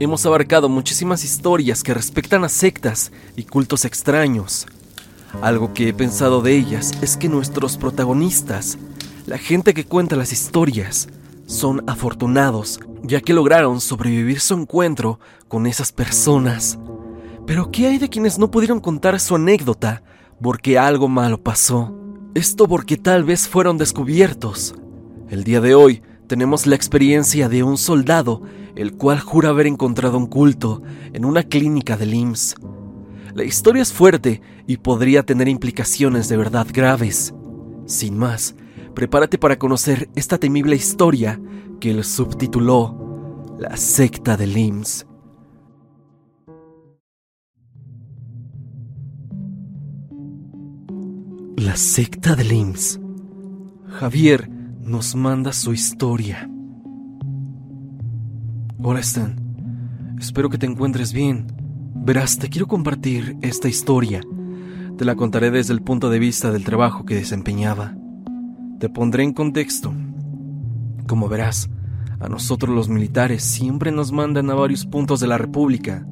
hemos abarcado muchísimas historias que respectan a sectas y cultos extraños. Algo que he pensado de ellas es que nuestros protagonistas, la gente que cuenta las historias, son afortunados, ya que lograron sobrevivir su encuentro con esas personas. Pero ¿qué hay de quienes no pudieron contar su anécdota porque algo malo pasó? Esto porque tal vez fueron descubiertos. El día de hoy tenemos la experiencia de un soldado, el cual jura haber encontrado un culto en una clínica de IMSS. La historia es fuerte y podría tener implicaciones de verdad graves. Sin más, prepárate para conocer esta temible historia que él subtituló La secta de IMSS. La secta de IMSS. Javier nos manda su historia. Hola Stan, espero que te encuentres bien. Verás, te quiero compartir esta historia. Te la contaré desde el punto de vista del trabajo que desempeñaba. Te pondré en contexto. Como verás, a nosotros los militares siempre nos mandan a varios puntos de la República.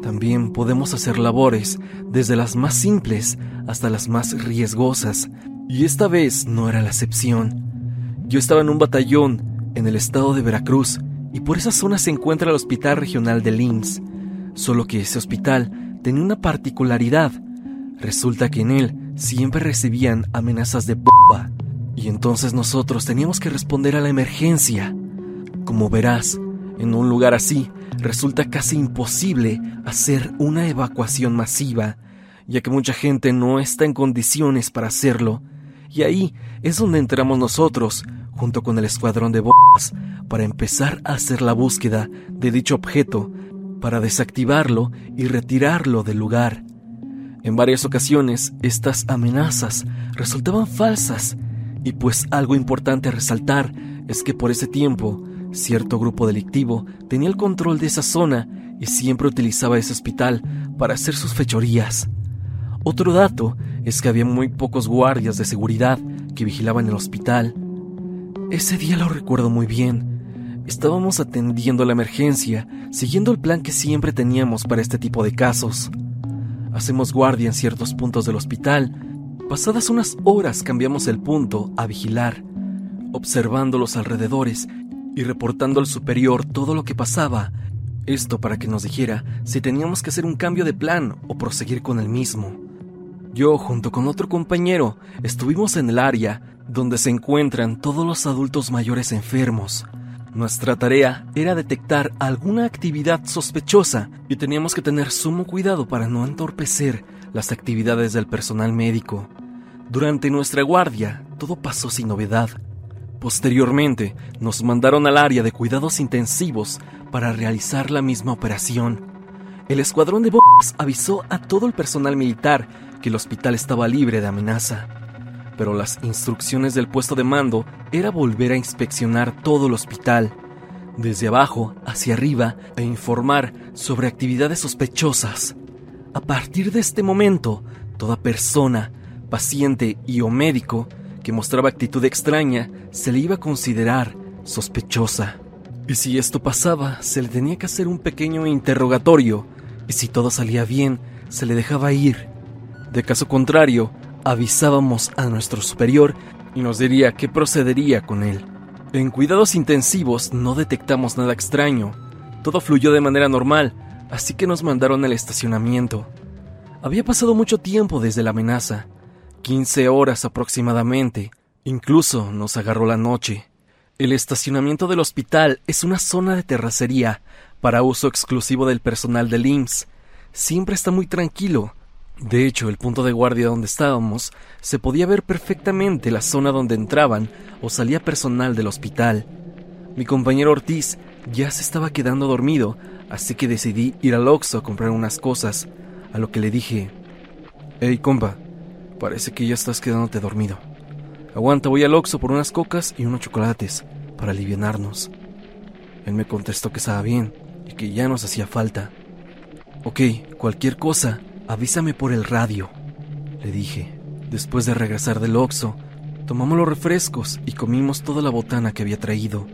También podemos hacer labores desde las más simples hasta las más riesgosas, y esta vez no era la excepción. Yo estaba en un batallón en el estado de Veracruz y por esa zona se encuentra el Hospital Regional de IMSS, solo que ese hospital tenía una particularidad. Resulta que en él siempre recibían amenazas de bomba y entonces nosotros teníamos que responder a la emergencia. Como verás, en un lugar así resulta casi imposible hacer una evacuación masiva, ya que mucha gente no está en condiciones para hacerlo y ahí es donde entramos nosotros, junto con el escuadrón de bombas, para empezar a hacer la búsqueda de dicho objeto, para desactivarlo y retirarlo del lugar. En varias ocasiones estas amenazas resultaban falsas, y pues algo importante a resaltar es que por ese tiempo cierto grupo delictivo tenía el control de esa zona y siempre utilizaba ese hospital para hacer sus fechorías. Otro dato es que había muy pocos guardias de seguridad que vigilaban el hospital. Ese día lo recuerdo muy bien. Estábamos atendiendo la emergencia, siguiendo el plan que siempre teníamos para este tipo de casos. Hacemos guardia en ciertos puntos del hospital. Pasadas unas horas cambiamos el punto a vigilar, observando los alrededores y reportando al superior todo lo que pasaba. Esto para que nos dijera si teníamos que hacer un cambio de plan o proseguir con el mismo. Yo, junto con otro compañero, estuvimos en el área donde se encuentran todos los adultos mayores enfermos. Nuestra tarea era detectar alguna actividad sospechosa y teníamos que tener sumo cuidado para no entorpecer las actividades del personal médico. Durante nuestra guardia, todo pasó sin novedad. Posteriormente, nos mandaron al área de cuidados intensivos para realizar la misma operación. El escuadrón de bombas avisó a todo el personal militar que el hospital estaba libre de amenaza, pero las instrucciones del puesto de mando era volver a inspeccionar todo el hospital, desde abajo hacia arriba, e informar sobre actividades sospechosas. A partir de este momento, toda persona, paciente y o médico que mostraba actitud extraña se le iba a considerar sospechosa. Y si esto pasaba, se le tenía que hacer un pequeño interrogatorio, y si todo salía bien, se le dejaba ir de caso contrario, avisábamos a nuestro superior y nos diría qué procedería con él. En cuidados intensivos no detectamos nada extraño. Todo fluyó de manera normal, así que nos mandaron al estacionamiento. Había pasado mucho tiempo desde la amenaza, 15 horas aproximadamente. Incluso nos agarró la noche. El estacionamiento del hospital es una zona de terracería para uso exclusivo del personal del IMSS. Siempre está muy tranquilo, de hecho, el punto de guardia donde estábamos se podía ver perfectamente la zona donde entraban o salía personal del hospital. Mi compañero Ortiz ya se estaba quedando dormido, así que decidí ir al Oxxo a comprar unas cosas, a lo que le dije, Hey compa, parece que ya estás quedándote dormido. Aguanta, voy al Oxxo por unas cocas y unos chocolates, para alivianarnos. Él me contestó que estaba bien y que ya nos hacía falta. Ok, cualquier cosa, Avísame por el radio, le dije. Después de regresar del Oxo, tomamos los refrescos y comimos toda la botana que había traído.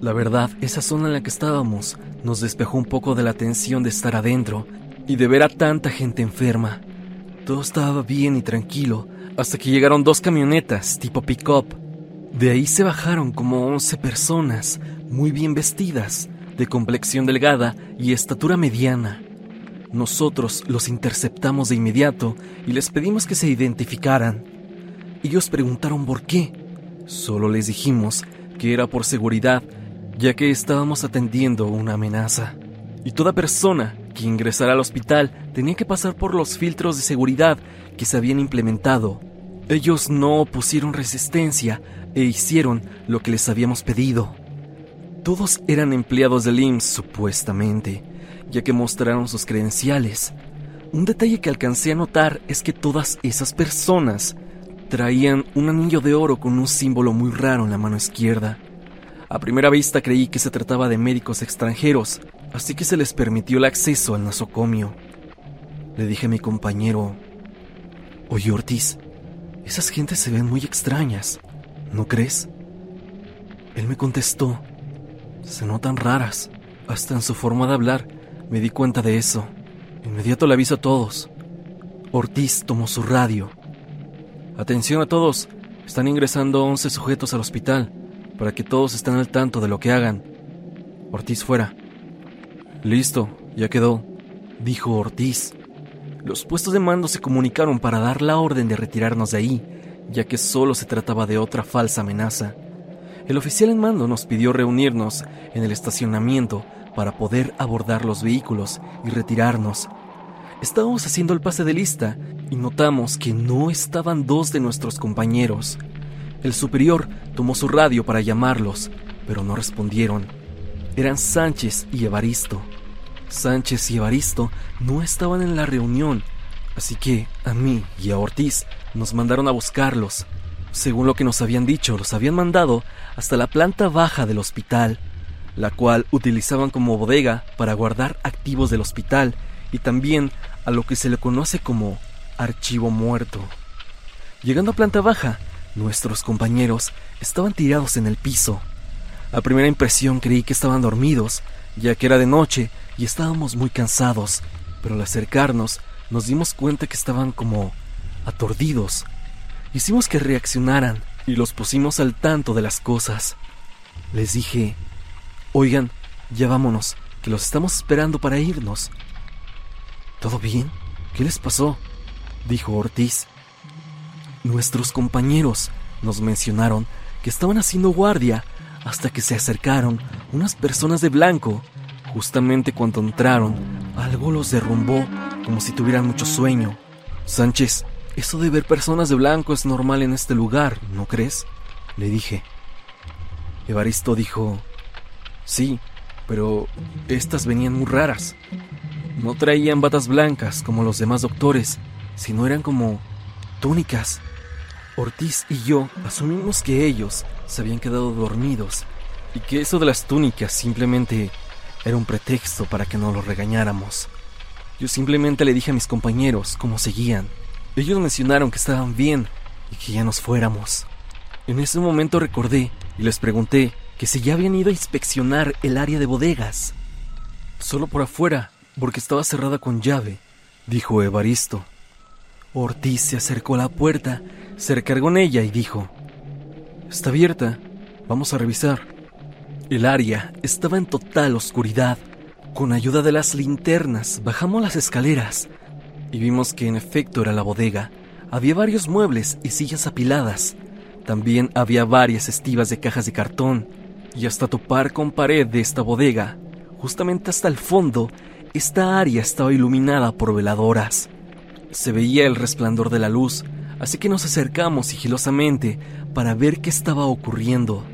La verdad, esa zona en la que estábamos nos despejó un poco de la tensión de estar adentro y de ver a tanta gente enferma. Todo estaba bien y tranquilo hasta que llegaron dos camionetas tipo pick-up. De ahí se bajaron como 11 personas, muy bien vestidas, de complexión delgada y estatura mediana. Nosotros los interceptamos de inmediato y les pedimos que se identificaran. Ellos preguntaron por qué. Solo les dijimos que era por seguridad ya que estábamos atendiendo una amenaza. Y toda persona que ingresara al hospital tenía que pasar por los filtros de seguridad que se habían implementado. Ellos no opusieron resistencia e hicieron lo que les habíamos pedido. Todos eran empleados del IMSS, supuestamente, ya que mostraron sus credenciales. Un detalle que alcancé a notar es que todas esas personas traían un anillo de oro con un símbolo muy raro en la mano izquierda. A primera vista creí que se trataba de médicos extranjeros, así que se les permitió el acceso al nosocomio. Le dije a mi compañero, Oye Ortiz, esas gentes se ven muy extrañas, ¿no crees? Él me contestó, se notan raras, hasta en su forma de hablar me di cuenta de eso. Inmediato le aviso a todos. Ortiz tomó su radio. Atención a todos, están ingresando 11 sujetos al hospital para que todos estén al tanto de lo que hagan. Ortiz fuera. Listo, ya quedó, dijo Ortiz. Los puestos de mando se comunicaron para dar la orden de retirarnos de ahí, ya que solo se trataba de otra falsa amenaza. El oficial en mando nos pidió reunirnos en el estacionamiento para poder abordar los vehículos y retirarnos. Estábamos haciendo el pase de lista y notamos que no estaban dos de nuestros compañeros. El superior tomó su radio para llamarlos, pero no respondieron. Eran Sánchez y Evaristo. Sánchez y Evaristo no estaban en la reunión, así que a mí y a Ortiz nos mandaron a buscarlos. Según lo que nos habían dicho, los habían mandado hasta la planta baja del hospital, la cual utilizaban como bodega para guardar activos del hospital y también a lo que se le conoce como archivo muerto. Llegando a planta baja, Nuestros compañeros estaban tirados en el piso. A primera impresión creí que estaban dormidos, ya que era de noche y estábamos muy cansados, pero al acercarnos nos dimos cuenta que estaban como aturdidos. Hicimos que reaccionaran y los pusimos al tanto de las cosas. Les dije, oigan, ya vámonos, que los estamos esperando para irnos. ¿Todo bien? ¿Qué les pasó? dijo Ortiz. Nuestros compañeros nos mencionaron que estaban haciendo guardia hasta que se acercaron unas personas de blanco. Justamente cuando entraron, algo los derrumbó como si tuvieran mucho sueño. Sánchez, eso de ver personas de blanco es normal en este lugar, ¿no crees? Le dije. Evaristo dijo, sí, pero estas venían muy raras. No traían batas blancas como los demás doctores, sino eran como túnicas. Ortiz y yo asumimos que ellos se habían quedado dormidos y que eso de las túnicas simplemente era un pretexto para que no los regañáramos. Yo simplemente le dije a mis compañeros cómo seguían. Ellos mencionaron que estaban bien y que ya nos fuéramos. En ese momento recordé y les pregunté que si ya habían ido a inspeccionar el área de bodegas. Solo por afuera, porque estaba cerrada con llave, dijo Evaristo. Ortiz se acercó a la puerta se recargó en ella y dijo, Está abierta, vamos a revisar. El área estaba en total oscuridad. Con ayuda de las linternas bajamos las escaleras y vimos que en efecto era la bodega. Había varios muebles y sillas apiladas. También había varias estivas de cajas de cartón. Y hasta topar con pared de esta bodega, justamente hasta el fondo, esta área estaba iluminada por veladoras. Se veía el resplandor de la luz así que nos acercamos sigilosamente para ver qué estaba ocurriendo.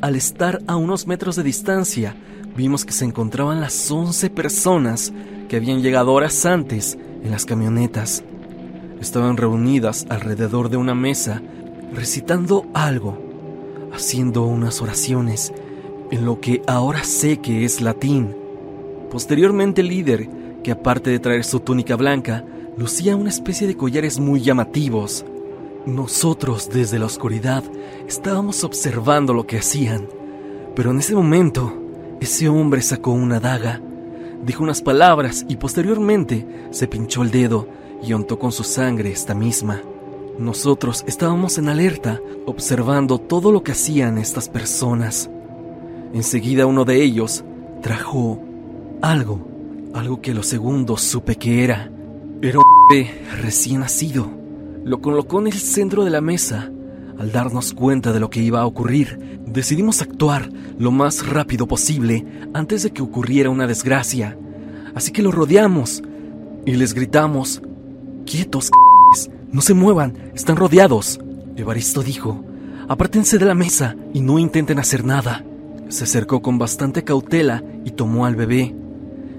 Al estar a unos metros de distancia, vimos que se encontraban las 11 personas que habían llegado horas antes en las camionetas. Estaban reunidas alrededor de una mesa, recitando algo, haciendo unas oraciones en lo que ahora sé que es latín. Posteriormente el líder, que aparte de traer su túnica blanca, lucía una especie de collares muy llamativos. Nosotros desde la oscuridad estábamos observando lo que hacían, Pero en ese momento, ese hombre sacó una daga, dijo unas palabras y posteriormente se pinchó el dedo y untó con su sangre esta misma. Nosotros estábamos en alerta, observando todo lo que hacían estas personas. Enseguida uno de ellos trajo algo, algo que los segundos supe que era. Era un bebé recién nacido. Lo colocó en el centro de la mesa. Al darnos cuenta de lo que iba a ocurrir, decidimos actuar lo más rápido posible antes de que ocurriera una desgracia. Así que lo rodeamos y les gritamos, quietos, no se muevan, están rodeados. Evaristo dijo, apártense de la mesa y no intenten hacer nada. Se acercó con bastante cautela y tomó al bebé.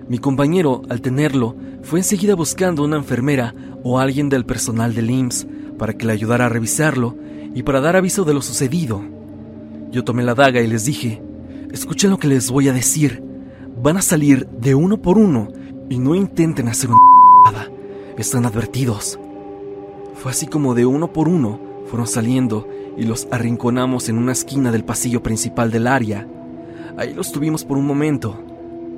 Mi compañero, al tenerlo, fue enseguida buscando una enfermera o alguien del personal del IMSS para que le ayudara a revisarlo y para dar aviso de lo sucedido. Yo tomé la daga y les dije, escuchen lo que les voy a decir, van a salir de uno por uno y no intenten hacer una están advertidos. Fue así como de uno por uno fueron saliendo y los arrinconamos en una esquina del pasillo principal del área. Ahí los tuvimos por un momento.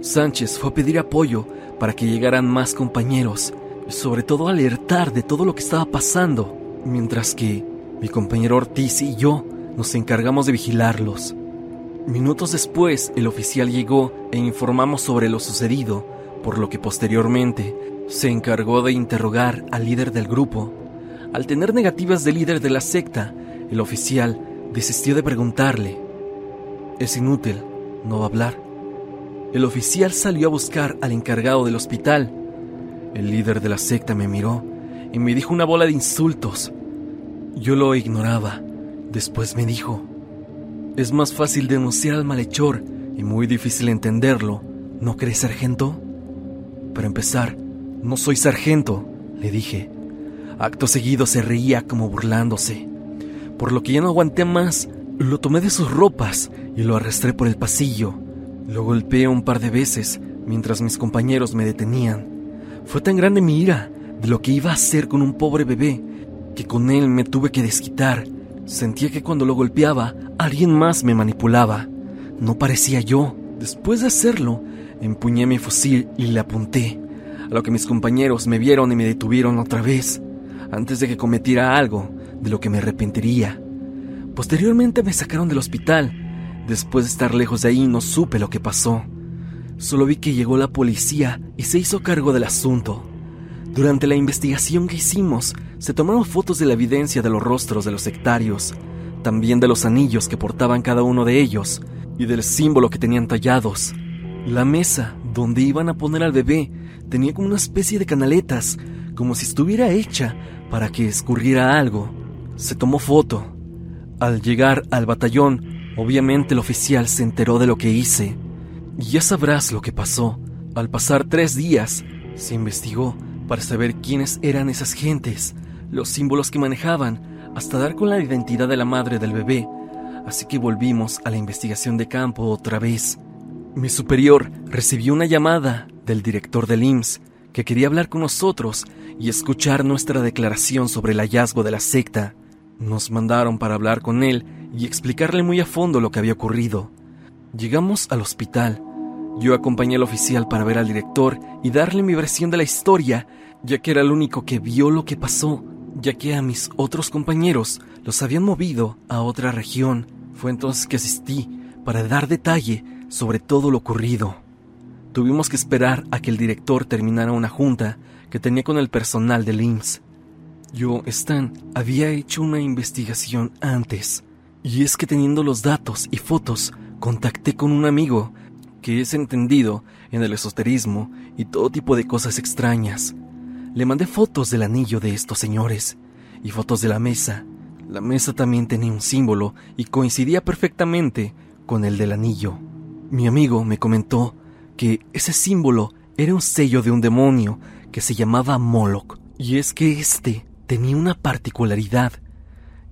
Sánchez fue a pedir apoyo para que llegaran más compañeros, sobre todo alertar de todo lo que estaba pasando, mientras que mi compañero Ortiz y yo nos encargamos de vigilarlos. Minutos después, el oficial llegó e informamos sobre lo sucedido, por lo que posteriormente se encargó de interrogar al líder del grupo al tener negativas del líder de la secta, el oficial desistió de preguntarle. Es inútil, no va a hablar. El oficial salió a buscar al encargado del hospital. El líder de la secta me miró y me dijo una bola de insultos. Yo lo ignoraba. Después me dijo, es más fácil denunciar al malhechor y muy difícil entenderlo, ¿no crees, sargento? Para empezar, no soy sargento, le dije. Acto seguido se reía como burlándose. Por lo que ya no aguanté más, lo tomé de sus ropas y lo arrastré por el pasillo. Lo golpeé un par de veces mientras mis compañeros me detenían. Fue tan grande mi ira de lo que iba a hacer con un pobre bebé que con él me tuve que desquitar. Sentía que cuando lo golpeaba, alguien más me manipulaba. No parecía yo. Después de hacerlo, empuñé mi fusil y le apunté, a lo que mis compañeros me vieron y me detuvieron otra vez antes de que cometiera algo de lo que me arrepentiría. Posteriormente me sacaron del hospital. Después de estar lejos de ahí no supe lo que pasó. Solo vi que llegó la policía y se hizo cargo del asunto. Durante la investigación que hicimos, se tomaron fotos de la evidencia de los rostros de los sectarios, también de los anillos que portaban cada uno de ellos y del símbolo que tenían tallados. La mesa donde iban a poner al bebé tenía como una especie de canaletas, como si estuviera hecha para que escurriera algo. Se tomó foto. Al llegar al batallón, obviamente el oficial se enteró de lo que hice. Y ya sabrás lo que pasó. Al pasar tres días, se investigó para saber quiénes eran esas gentes, los símbolos que manejaban, hasta dar con la identidad de la madre del bebé. Así que volvimos a la investigación de campo otra vez. Mi superior recibió una llamada del director del IMSS que quería hablar con nosotros y escuchar nuestra declaración sobre el hallazgo de la secta. Nos mandaron para hablar con él y explicarle muy a fondo lo que había ocurrido. Llegamos al hospital. Yo acompañé al oficial para ver al director y darle mi versión de la historia, ya que era el único que vio lo que pasó, ya que a mis otros compañeros los habían movido a otra región. Fue entonces que asistí para dar detalle sobre todo lo ocurrido. Tuvimos que esperar a que el director terminara una junta que tenía con el personal del IMSS. Yo, Stan, había hecho una investigación antes, y es que teniendo los datos y fotos, contacté con un amigo que es entendido en el esoterismo y todo tipo de cosas extrañas. Le mandé fotos del anillo de estos señores y fotos de la mesa. La mesa también tenía un símbolo y coincidía perfectamente con el del anillo. Mi amigo me comentó que ese símbolo era un sello de un demonio que se llamaba Moloch, y es que éste tenía una particularidad,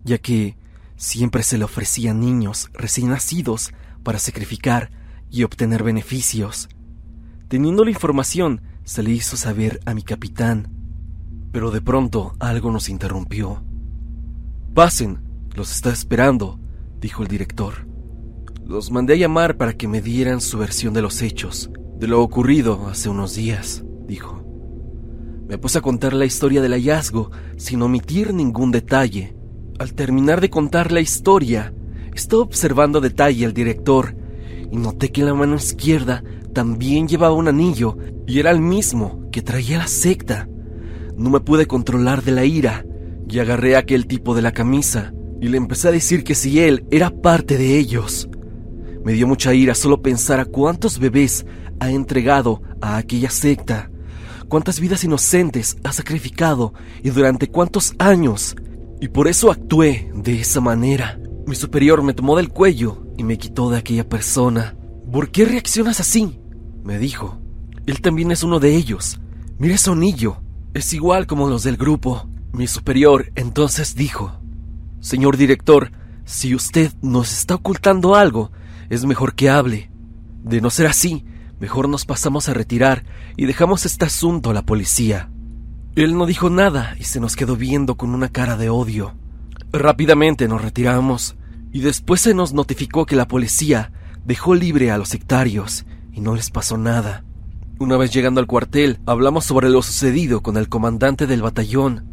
ya que siempre se le ofrecían niños recién nacidos para sacrificar y obtener beneficios. Teniendo la información, se le hizo saber a mi capitán, pero de pronto algo nos interrumpió. Pasen, los está esperando, dijo el director. Los mandé a llamar para que me dieran su versión de los hechos, de lo ocurrido hace unos días, dijo. Me puse a contar la historia del hallazgo sin omitir ningún detalle. Al terminar de contar la historia, estaba observando detalle al director y noté que la mano izquierda también llevaba un anillo y era el mismo que traía la secta. No me pude controlar de la ira y agarré a aquel tipo de la camisa y le empecé a decir que si él era parte de ellos. Me dio mucha ira solo pensar a cuántos bebés ha entregado a aquella secta cuántas vidas inocentes ha sacrificado y durante cuántos años. Y por eso actué de esa manera. Mi superior me tomó del cuello y me quitó de aquella persona. ¿Por qué reaccionas así? me dijo. Él también es uno de ellos. Mira ese anillo. Es igual como los del grupo. Mi superior entonces dijo, Señor director, si usted nos está ocultando algo, es mejor que hable. De no ser así, Mejor nos pasamos a retirar y dejamos este asunto a la policía. Él no dijo nada y se nos quedó viendo con una cara de odio. Rápidamente nos retiramos y después se nos notificó que la policía dejó libre a los sectarios y no les pasó nada. Una vez llegando al cuartel, hablamos sobre lo sucedido con el comandante del batallón.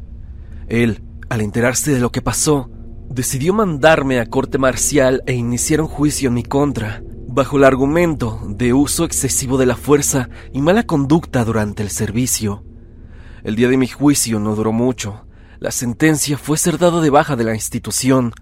Él, al enterarse de lo que pasó, decidió mandarme a corte marcial e iniciar un juicio en mi contra bajo el argumento de uso excesivo de la fuerza y mala conducta durante el servicio. El día de mi juicio no duró mucho. La sentencia fue ser dado de baja de la institución.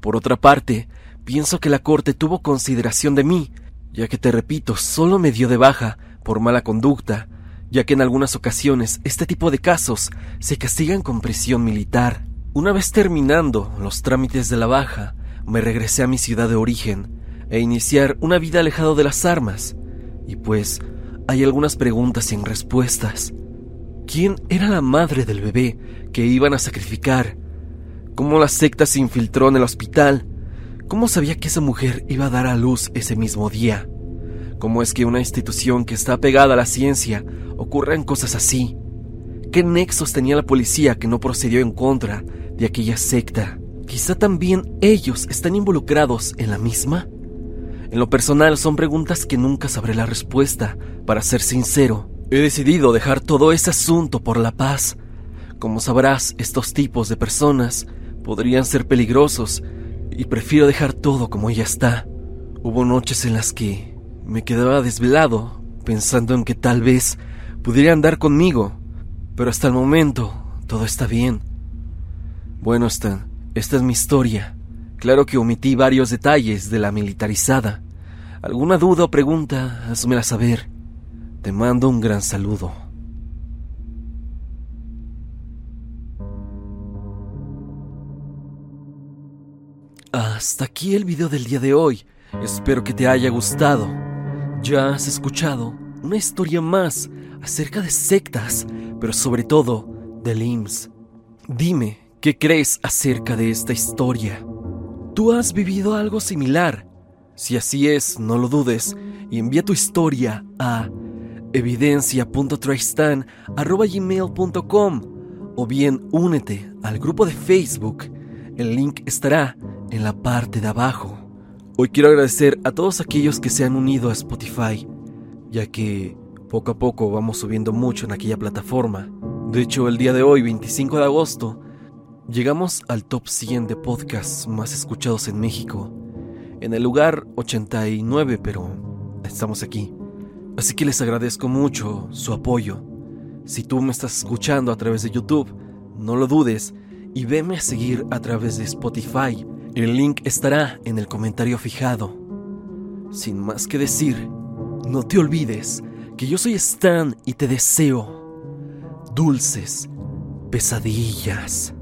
Por otra parte, pienso que la Corte tuvo consideración de mí, ya que te repito, solo me dio de baja por mala conducta, ya que en algunas ocasiones este tipo de casos se castigan con prisión militar. Una vez terminando los trámites de la baja, me regresé a mi ciudad de origen, e iniciar una vida alejado de las armas. Y pues hay algunas preguntas sin respuestas. ¿Quién era la madre del bebé que iban a sacrificar? ¿Cómo la secta se infiltró en el hospital? ¿Cómo sabía que esa mujer iba a dar a luz ese mismo día? ¿Cómo es que una institución que está pegada a la ciencia ocurran cosas así? ¿Qué nexos tenía la policía que no procedió en contra de aquella secta? Quizá también ellos están involucrados en la misma. En lo personal son preguntas que nunca sabré la respuesta. Para ser sincero, he decidido dejar todo ese asunto por la paz. Como sabrás, estos tipos de personas podrían ser peligrosos y prefiero dejar todo como ya está. Hubo noches en las que me quedaba desvelado pensando en que tal vez pudiera andar conmigo, pero hasta el momento todo está bien. Bueno, Stan, esta es mi historia. Claro que omití varios detalles de la militarizada. ¿Alguna duda o pregunta? Házmela saber. Te mando un gran saludo. Hasta aquí el video del día de hoy. Espero que te haya gustado. Ya has escuchado una historia más acerca de sectas, pero sobre todo de LIMS. Dime, ¿qué crees acerca de esta historia? ¿Tú has vivido algo similar? Si así es, no lo dudes y envía tu historia a evidencia.tristan.gmail.com o bien únete al grupo de Facebook. El link estará en la parte de abajo. Hoy quiero agradecer a todos aquellos que se han unido a Spotify, ya que poco a poco vamos subiendo mucho en aquella plataforma. De hecho, el día de hoy, 25 de agosto, Llegamos al top 100 de podcasts más escuchados en México, en el lugar 89, pero estamos aquí. Así que les agradezco mucho su apoyo. Si tú me estás escuchando a través de YouTube, no lo dudes y veme a seguir a través de Spotify. El link estará en el comentario fijado. Sin más que decir, no te olvides que yo soy Stan y te deseo dulces pesadillas.